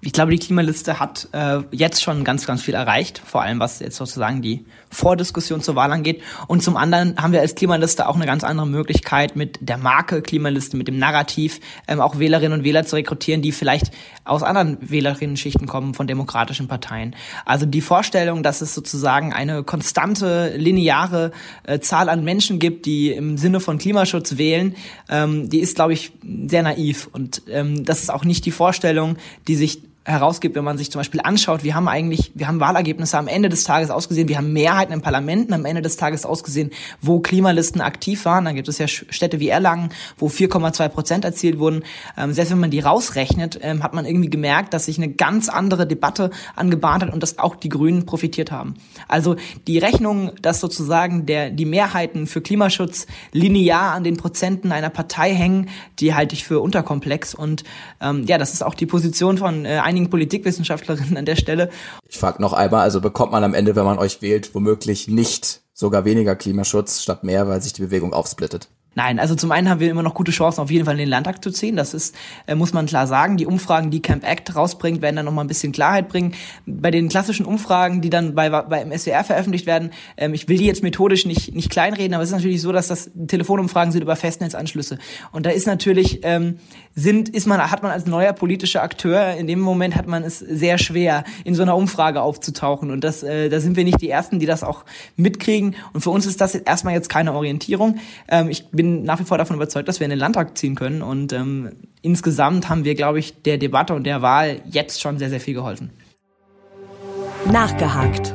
Ich glaube, die Klimaliste hat äh, jetzt schon ganz, ganz viel erreicht, vor allem was jetzt sozusagen die Vordiskussion zur Wahl angeht. Und zum anderen haben wir als Klimaliste auch eine ganz andere Möglichkeit, mit der Marke Klimaliste, mit dem Narrativ ähm, auch Wählerinnen und Wähler zu rekrutieren, die vielleicht aus anderen Wählerinnen-Schichten kommen von demokratischen Parteien. Also die Vorstellung, dass es sozusagen eine konstante, lineare äh, Zahl an Menschen gibt, die im Sinne von Klimaschutz wählen, ähm, die ist, glaube ich, sehr naiv. Und ähm, das ist auch nicht die Vorstellung, die sich herausgibt, wenn man sich zum Beispiel anschaut, wir haben eigentlich, wir haben Wahlergebnisse am Ende des Tages ausgesehen, wir haben Mehrheiten im Parlamenten am Ende des Tages ausgesehen, wo Klimalisten aktiv waren. Da gibt es ja Städte wie Erlangen, wo 4,2 Prozent erzielt wurden. Ähm, selbst wenn man die rausrechnet, ähm, hat man irgendwie gemerkt, dass sich eine ganz andere Debatte angebahnt hat und dass auch die Grünen profitiert haben. Also die Rechnung, dass sozusagen der, die Mehrheiten für Klimaschutz linear an den Prozenten einer Partei hängen, die halte ich für unterkomplex. Und ähm, ja, das ist auch die Position von äh, einigen einigen Politikwissenschaftlerinnen an der Stelle. Ich frage noch einmal, also bekommt man am Ende, wenn man euch wählt, womöglich nicht sogar weniger Klimaschutz statt mehr, weil sich die Bewegung aufsplittet? Nein, also zum einen haben wir immer noch gute Chancen, auf jeden Fall in den Landtag zu ziehen. Das ist, äh, muss man klar sagen. Die Umfragen, die Camp Act rausbringt, werden dann noch mal ein bisschen Klarheit bringen. Bei den klassischen Umfragen, die dann bei, beim SWR veröffentlicht werden, ähm, ich will die jetzt methodisch nicht, nicht kleinreden, aber es ist natürlich so, dass das Telefonumfragen sind über Festnetzanschlüsse. Und da ist natürlich, ähm, sind, ist man, hat man als neuer politischer Akteur, in dem Moment hat man es sehr schwer, in so einer Umfrage aufzutauchen. Und das, äh, da sind wir nicht die Ersten, die das auch mitkriegen. Und für uns ist das erstmal jetzt keine Orientierung. Ähm, ich bin nach wie vor davon überzeugt, dass wir in den Landtag ziehen können. Und ähm, insgesamt haben wir, glaube ich, der Debatte und der Wahl jetzt schon sehr, sehr viel geholfen. Nachgehakt.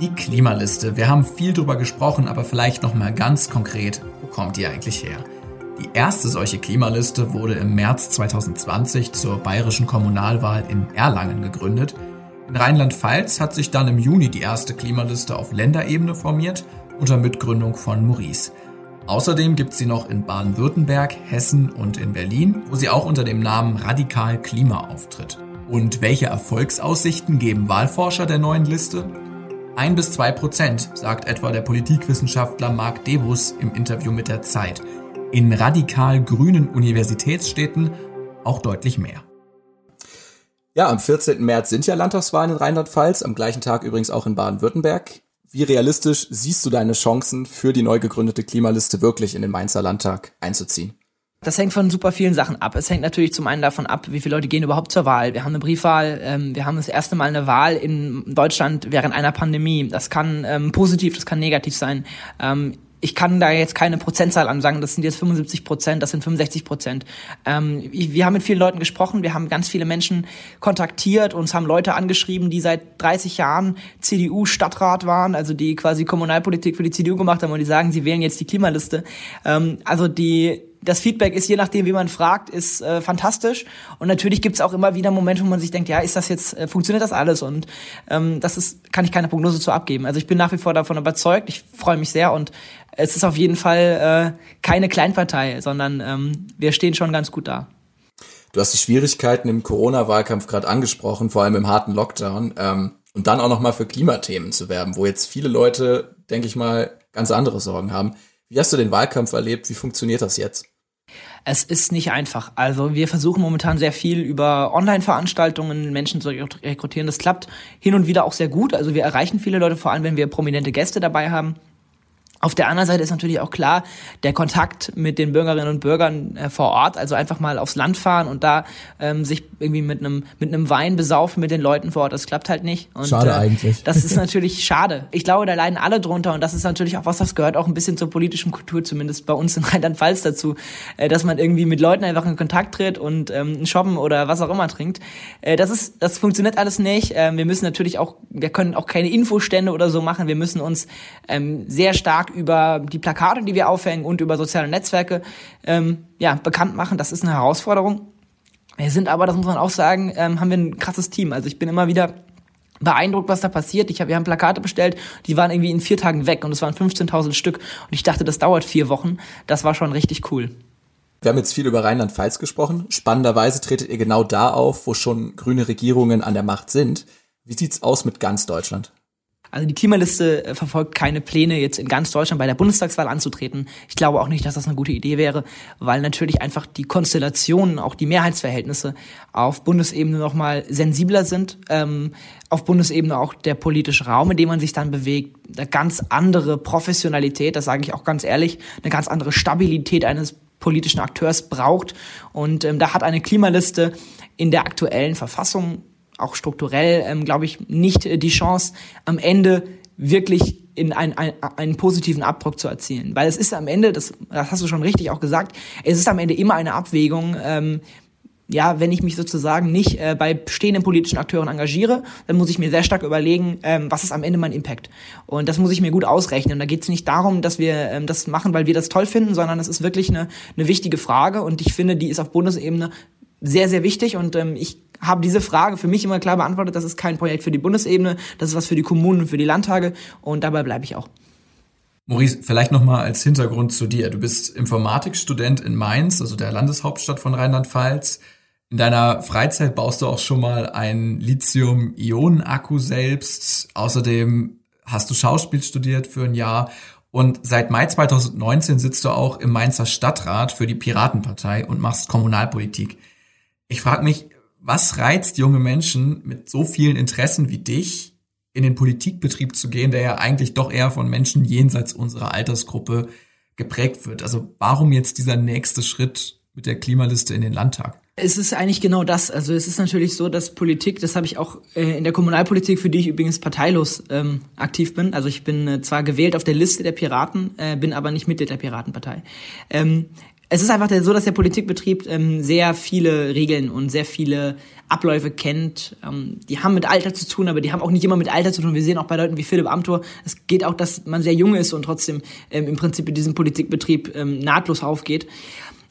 Die Klimaliste. Wir haben viel drüber gesprochen, aber vielleicht noch mal ganz konkret, wo kommt die eigentlich her? Die erste solche Klimaliste wurde im März 2020 zur bayerischen Kommunalwahl in Erlangen gegründet. In Rheinland-Pfalz hat sich dann im Juni die erste Klimaliste auf Länderebene formiert, unter Mitgründung von Maurice. Außerdem gibt sie noch in Baden-Württemberg, Hessen und in Berlin, wo sie auch unter dem Namen Radikal Klima auftritt. Und welche Erfolgsaussichten geben Wahlforscher der neuen Liste? Ein bis zwei Prozent, sagt etwa der Politikwissenschaftler Marc Debus im Interview mit der Zeit. In radikal grünen Universitätsstädten auch deutlich mehr. Ja, am 14. März sind ja Landtagswahlen in Rheinland-Pfalz, am gleichen Tag übrigens auch in Baden-Württemberg. Wie realistisch siehst du deine Chancen für die neu gegründete Klimaliste wirklich in den Mainzer Landtag einzuziehen? Das hängt von super vielen Sachen ab. Es hängt natürlich zum einen davon ab, wie viele Leute gehen überhaupt zur Wahl. Wir haben eine Briefwahl, ähm, wir haben das erste Mal eine Wahl in Deutschland während einer Pandemie. Das kann ähm, positiv, das kann negativ sein. Ähm, ich kann da jetzt keine Prozentzahl ansagen, das sind jetzt 75 Prozent, das sind 65 Prozent. Ähm, wir haben mit vielen Leuten gesprochen, wir haben ganz viele Menschen kontaktiert, uns haben Leute angeschrieben, die seit 30 Jahren CDU-Stadtrat waren, also die quasi Kommunalpolitik für die CDU gemacht haben und die sagen, sie wählen jetzt die Klimaliste. Ähm, also die das Feedback ist, je nachdem, wie man fragt, ist äh, fantastisch. Und natürlich gibt's auch immer wieder Momente, wo man sich denkt, ja, ist das jetzt, äh, funktioniert das alles? Und ähm, das ist, kann ich keine Prognose zu abgeben. Also ich bin nach wie vor davon überzeugt, ich freue mich sehr und es ist auf jeden Fall äh, keine Kleinpartei, sondern ähm, wir stehen schon ganz gut da. Du hast die Schwierigkeiten im Corona-Wahlkampf gerade angesprochen, vor allem im harten Lockdown. Ähm, und dann auch nochmal für Klimathemen zu werben, wo jetzt viele Leute, denke ich mal, ganz andere Sorgen haben. Wie hast du den Wahlkampf erlebt? Wie funktioniert das jetzt? Es ist nicht einfach. Also wir versuchen momentan sehr viel über Online-Veranstaltungen Menschen zu rekrutieren. Das klappt hin und wieder auch sehr gut. Also wir erreichen viele Leute, vor allem wenn wir prominente Gäste dabei haben. Auf der anderen Seite ist natürlich auch klar, der Kontakt mit den Bürgerinnen und Bürgern äh, vor Ort, also einfach mal aufs Land fahren und da ähm, sich irgendwie mit einem mit einem Wein besaufen mit den Leuten vor Ort, das klappt halt nicht. Und, schade äh, eigentlich. Das ist natürlich schade. Ich glaube, da leiden alle drunter und das ist natürlich auch was, das gehört auch ein bisschen zur politischen Kultur, zumindest bei uns in Rheinland-Pfalz dazu, äh, dass man irgendwie mit Leuten einfach in Kontakt tritt und ähm, shoppen oder was auch immer trinkt. Äh, das ist, das funktioniert alles nicht. Ähm, wir müssen natürlich auch, wir können auch keine Infostände oder so machen. Wir müssen uns ähm, sehr stark über die Plakate, die wir aufhängen und über soziale Netzwerke ähm, ja, bekannt machen. Das ist eine Herausforderung. Wir sind aber, das muss man auch sagen, ähm, haben wir ein krasses Team. Also ich bin immer wieder beeindruckt, was da passiert. Ich hab, wir haben Plakate bestellt, die waren irgendwie in vier Tagen weg und es waren 15.000 Stück. Und ich dachte, das dauert vier Wochen. Das war schon richtig cool. Wir haben jetzt viel über Rheinland-Pfalz gesprochen. Spannenderweise tretet ihr genau da auf, wo schon grüne Regierungen an der Macht sind. Wie sieht's aus mit ganz Deutschland? Also die Klimaliste äh, verfolgt keine Pläne, jetzt in ganz Deutschland bei der Bundestagswahl anzutreten. Ich glaube auch nicht, dass das eine gute Idee wäre, weil natürlich einfach die Konstellationen, auch die Mehrheitsverhältnisse auf Bundesebene nochmal sensibler sind. Ähm, auf Bundesebene auch der politische Raum, in dem man sich dann bewegt, eine ganz andere Professionalität, das sage ich auch ganz ehrlich, eine ganz andere Stabilität eines politischen Akteurs braucht. Und ähm, da hat eine Klimaliste in der aktuellen Verfassung auch strukturell, ähm, glaube ich, nicht äh, die Chance, am Ende wirklich in ein, ein, einen positiven Abdruck zu erzielen. Weil es ist am Ende, das, das hast du schon richtig auch gesagt, es ist am Ende immer eine Abwägung, ähm, ja, wenn ich mich sozusagen nicht äh, bei bestehenden politischen Akteuren engagiere, dann muss ich mir sehr stark überlegen, ähm, was ist am Ende mein Impact. Und das muss ich mir gut ausrechnen. Und da geht es nicht darum, dass wir ähm, das machen, weil wir das toll finden, sondern es ist wirklich eine, eine wichtige Frage. Und ich finde, die ist auf Bundesebene sehr, sehr wichtig. Und ähm, ich habe diese Frage für mich immer klar beantwortet, das ist kein Projekt für die Bundesebene, das ist was für die Kommunen und für die Landtage und dabei bleibe ich auch. Maurice, vielleicht nochmal als Hintergrund zu dir. Du bist Informatikstudent in Mainz, also der Landeshauptstadt von Rheinland-Pfalz. In deiner Freizeit baust du auch schon mal einen Lithium-Ionen-Akku selbst. Außerdem hast du Schauspiel studiert für ein Jahr. Und seit Mai 2019 sitzt du auch im Mainzer Stadtrat für die Piratenpartei und machst Kommunalpolitik. Ich frage mich, was reizt junge Menschen mit so vielen Interessen wie dich, in den Politikbetrieb zu gehen, der ja eigentlich doch eher von Menschen jenseits unserer Altersgruppe geprägt wird? Also warum jetzt dieser nächste Schritt mit der Klimaliste in den Landtag? Es ist eigentlich genau das. Also es ist natürlich so, dass Politik, das habe ich auch äh, in der Kommunalpolitik, für die ich übrigens parteilos ähm, aktiv bin. Also ich bin äh, zwar gewählt auf der Liste der Piraten, äh, bin aber nicht Mitglied der Piratenpartei. Ähm, es ist einfach so, dass der Politikbetrieb ähm, sehr viele Regeln und sehr viele Abläufe kennt. Ähm, die haben mit Alter zu tun, aber die haben auch nicht immer mit Alter zu tun. Wir sehen auch bei Leuten wie Philipp Amthor, es geht auch, dass man sehr jung ist und trotzdem ähm, im Prinzip in diesem Politikbetrieb ähm, nahtlos aufgeht.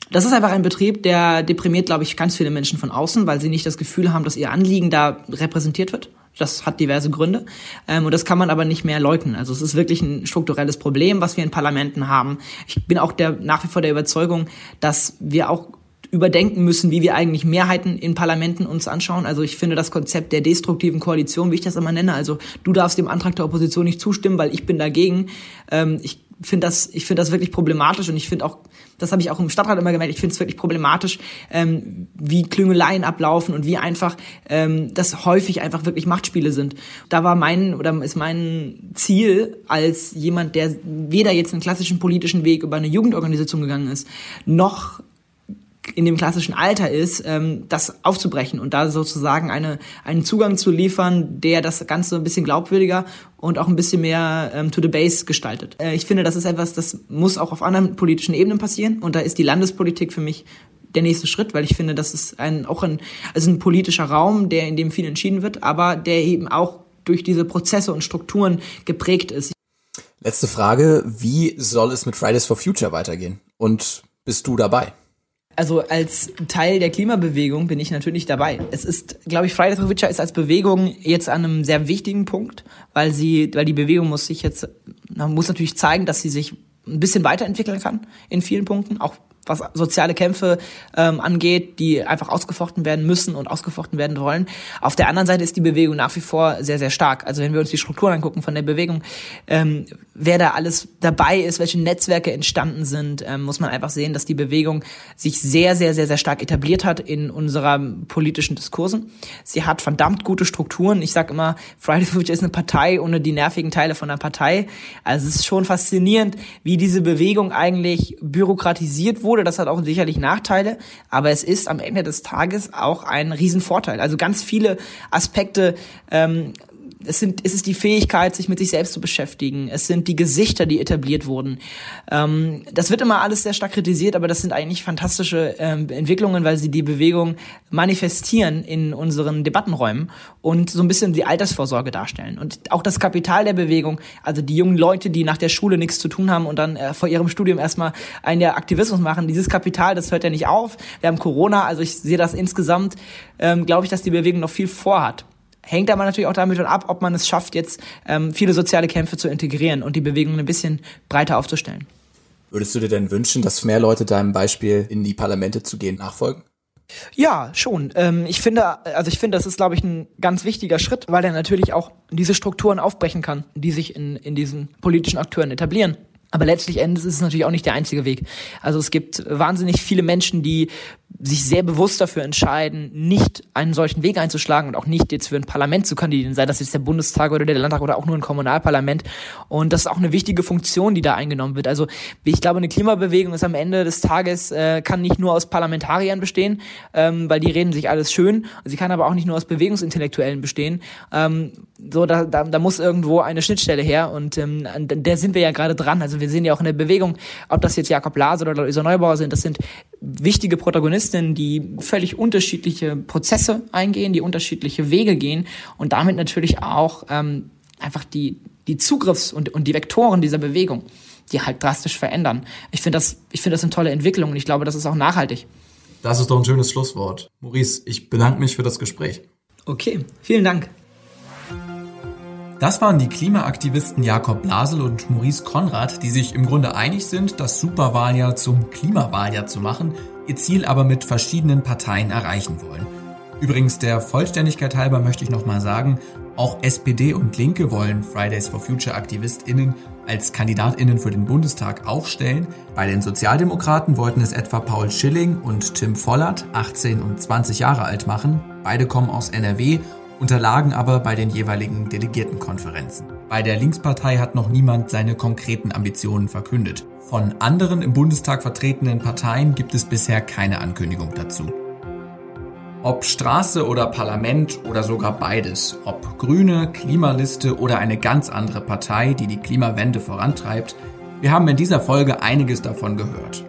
Das ist einfach ein Betrieb, der deprimiert, glaube ich, ganz viele Menschen von außen, weil sie nicht das Gefühl haben, dass ihr Anliegen da repräsentiert wird. Das hat diverse Gründe. Ähm, und das kann man aber nicht mehr leugnen. Also es ist wirklich ein strukturelles Problem, was wir in Parlamenten haben. Ich bin auch der, nach wie vor der Überzeugung, dass wir auch überdenken müssen, wie wir eigentlich Mehrheiten in Parlamenten uns anschauen. Also ich finde das Konzept der destruktiven Koalition, wie ich das immer nenne, also du darfst dem Antrag der Opposition nicht zustimmen, weil ich bin dagegen. Ähm, ich finde das, ich finde das wirklich problematisch und ich finde auch, das habe ich auch im Stadtrat immer gemerkt, ich finde es wirklich problematisch, ähm, wie Klüngeleien ablaufen und wie einfach ähm, das häufig einfach wirklich Machtspiele sind. Da war mein oder ist mein Ziel als jemand, der weder jetzt einen klassischen politischen Weg über eine Jugendorganisation gegangen ist, noch in dem klassischen Alter ist, ähm, das aufzubrechen und da sozusagen eine, einen Zugang zu liefern, der das Ganze ein bisschen glaubwürdiger und auch ein bisschen mehr ähm, to the base gestaltet. Äh, ich finde, das ist etwas, das muss auch auf anderen politischen Ebenen passieren und da ist die Landespolitik für mich der nächste Schritt, weil ich finde, das ist ein, auch ein, also ein politischer Raum, der in dem viel entschieden wird, aber der eben auch durch diese Prozesse und Strukturen geprägt ist. Letzte Frage, wie soll es mit Fridays for Future weitergehen? Und bist du dabei? Also als Teil der Klimabewegung bin ich natürlich dabei. Es ist, glaube ich, Fridays for Future ist als Bewegung jetzt an einem sehr wichtigen Punkt, weil sie, weil die Bewegung muss sich jetzt, man muss natürlich zeigen, dass sie sich ein bisschen weiterentwickeln kann in vielen Punkten, auch was soziale Kämpfe ähm, angeht, die einfach ausgefochten werden müssen und ausgefochten werden wollen. Auf der anderen Seite ist die Bewegung nach wie vor sehr, sehr stark. Also wenn wir uns die Strukturen angucken von der Bewegung, ähm, wer da alles dabei ist, welche Netzwerke entstanden sind, ähm, muss man einfach sehen, dass die Bewegung sich sehr, sehr, sehr, sehr stark etabliert hat in unserer politischen Diskursen. Sie hat verdammt gute Strukturen. Ich sage immer, Fridays for Future ist eine Partei ohne die nervigen Teile von einer Partei. Also es ist schon faszinierend, wie diese Bewegung eigentlich bürokratisiert wurde Methode, das hat auch sicherlich Nachteile, aber es ist am Ende des Tages auch ein Riesenvorteil. Also ganz viele Aspekte ähm, es, sind, es ist die Fähigkeit, sich mit sich selbst zu beschäftigen. Es sind die Gesichter, die etabliert wurden. Ähm, das wird immer alles sehr stark kritisiert, aber das sind eigentlich fantastische ähm, Entwicklungen, weil sie die Bewegung manifestieren in unseren Debattenräumen und so ein bisschen die Altersvorsorge darstellen. Und auch das Kapital der Bewegung, also die jungen Leute, die nach der Schule nichts zu tun haben und dann äh, vor ihrem Studium erstmal ein Jahr Aktivismus machen, dieses Kapital, das hört ja nicht auf. Wir haben Corona, also ich sehe das insgesamt, ähm, glaube ich, dass die Bewegung noch viel vorhat. Hängt aber natürlich auch damit ab, ob man es schafft, jetzt ähm, viele soziale Kämpfe zu integrieren und die Bewegung ein bisschen breiter aufzustellen. Würdest du dir denn wünschen, dass mehr Leute deinem Beispiel in die Parlamente zu gehen nachfolgen? Ja, schon. Ähm, ich finde, also ich finde, das ist, glaube ich, ein ganz wichtiger Schritt, weil er natürlich auch diese Strukturen aufbrechen kann, die sich in, in diesen politischen Akteuren etablieren. Aber letztlich Endes ist es natürlich auch nicht der einzige Weg. Also es gibt wahnsinnig viele Menschen, die sich sehr bewusst dafür entscheiden, nicht einen solchen Weg einzuschlagen und auch nicht jetzt für ein Parlament zu kandidieren, sei das jetzt der Bundestag oder der Landtag oder auch nur ein Kommunalparlament. Und das ist auch eine wichtige Funktion, die da eingenommen wird. Also ich glaube, eine Klimabewegung ist am Ende des Tages, äh, kann nicht nur aus Parlamentariern bestehen, ähm, weil die reden sich alles schön. Sie kann aber auch nicht nur aus Bewegungsintellektuellen bestehen. Ähm, so, da, da, da muss irgendwo eine Schnittstelle her und ähm, an der sind wir ja gerade dran. Also wir sehen ja auch in der Bewegung, ob das jetzt Jakob Lase oder Luisa Neubauer sind, das sind wichtige Protagonistinnen, die völlig unterschiedliche Prozesse eingehen, die unterschiedliche Wege gehen und damit natürlich auch ähm, einfach die, die Zugriffs- und, und die Vektoren dieser Bewegung, die halt drastisch verändern. Ich finde das, ich finde das eine tolle Entwicklung und ich glaube, das ist auch nachhaltig. Das ist doch ein schönes Schlusswort. Maurice, ich bedanke mich für das Gespräch. Okay, vielen Dank. Das waren die Klimaaktivisten Jakob Blasel und Maurice Konrad, die sich im Grunde einig sind, das Superwahljahr zum Klimawahljahr zu machen, ihr Ziel aber mit verschiedenen Parteien erreichen wollen. Übrigens der Vollständigkeit halber möchte ich nochmal sagen, auch SPD und Linke wollen Fridays for Future AktivistInnen als KandidatInnen für den Bundestag aufstellen. Bei den Sozialdemokraten wollten es etwa Paul Schilling und Tim Vollert, 18 und 20 Jahre alt, machen. Beide kommen aus NRW unterlagen aber bei den jeweiligen Delegiertenkonferenzen. Bei der Linkspartei hat noch niemand seine konkreten Ambitionen verkündet. Von anderen im Bundestag vertretenen Parteien gibt es bisher keine Ankündigung dazu. Ob Straße oder Parlament oder sogar beides, ob Grüne, Klimaliste oder eine ganz andere Partei, die die Klimawende vorantreibt, wir haben in dieser Folge einiges davon gehört.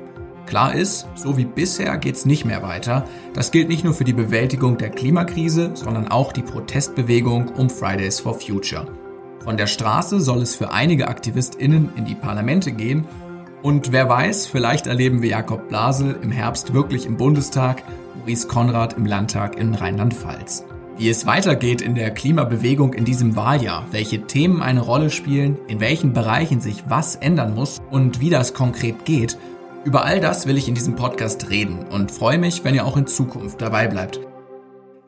Klar ist, so wie bisher geht's nicht mehr weiter. Das gilt nicht nur für die Bewältigung der Klimakrise, sondern auch die Protestbewegung um Fridays for Future. Von der Straße soll es für einige AktivistInnen in die Parlamente gehen und wer weiß, vielleicht erleben wir Jakob Blasel im Herbst wirklich im Bundestag, Maurice Konrad im Landtag in Rheinland-Pfalz. wie es weitergeht in der Klimabewegung in diesem Wahljahr, welche Themen eine Rolle spielen, in welchen Bereichen sich was ändern muss und wie das konkret geht. Über all das will ich in diesem Podcast reden und freue mich, wenn ihr auch in Zukunft dabei bleibt.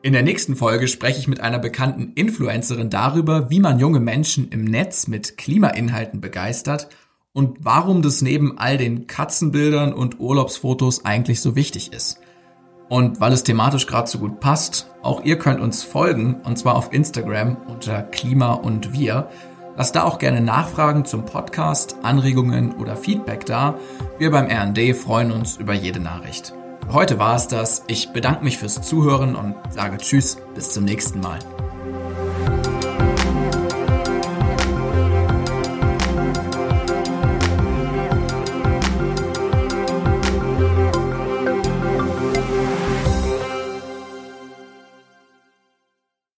In der nächsten Folge spreche ich mit einer bekannten Influencerin darüber, wie man junge Menschen im Netz mit Klimainhalten begeistert und warum das neben all den Katzenbildern und Urlaubsfotos eigentlich so wichtig ist. Und weil es thematisch gerade so gut passt, auch ihr könnt uns folgen, und zwar auf Instagram unter Klima und Wir. Lasst da auch gerne Nachfragen zum Podcast, Anregungen oder Feedback da. Wir beim RD freuen uns über jede Nachricht. Heute war es das. Ich bedanke mich fürs Zuhören und sage Tschüss, bis zum nächsten Mal.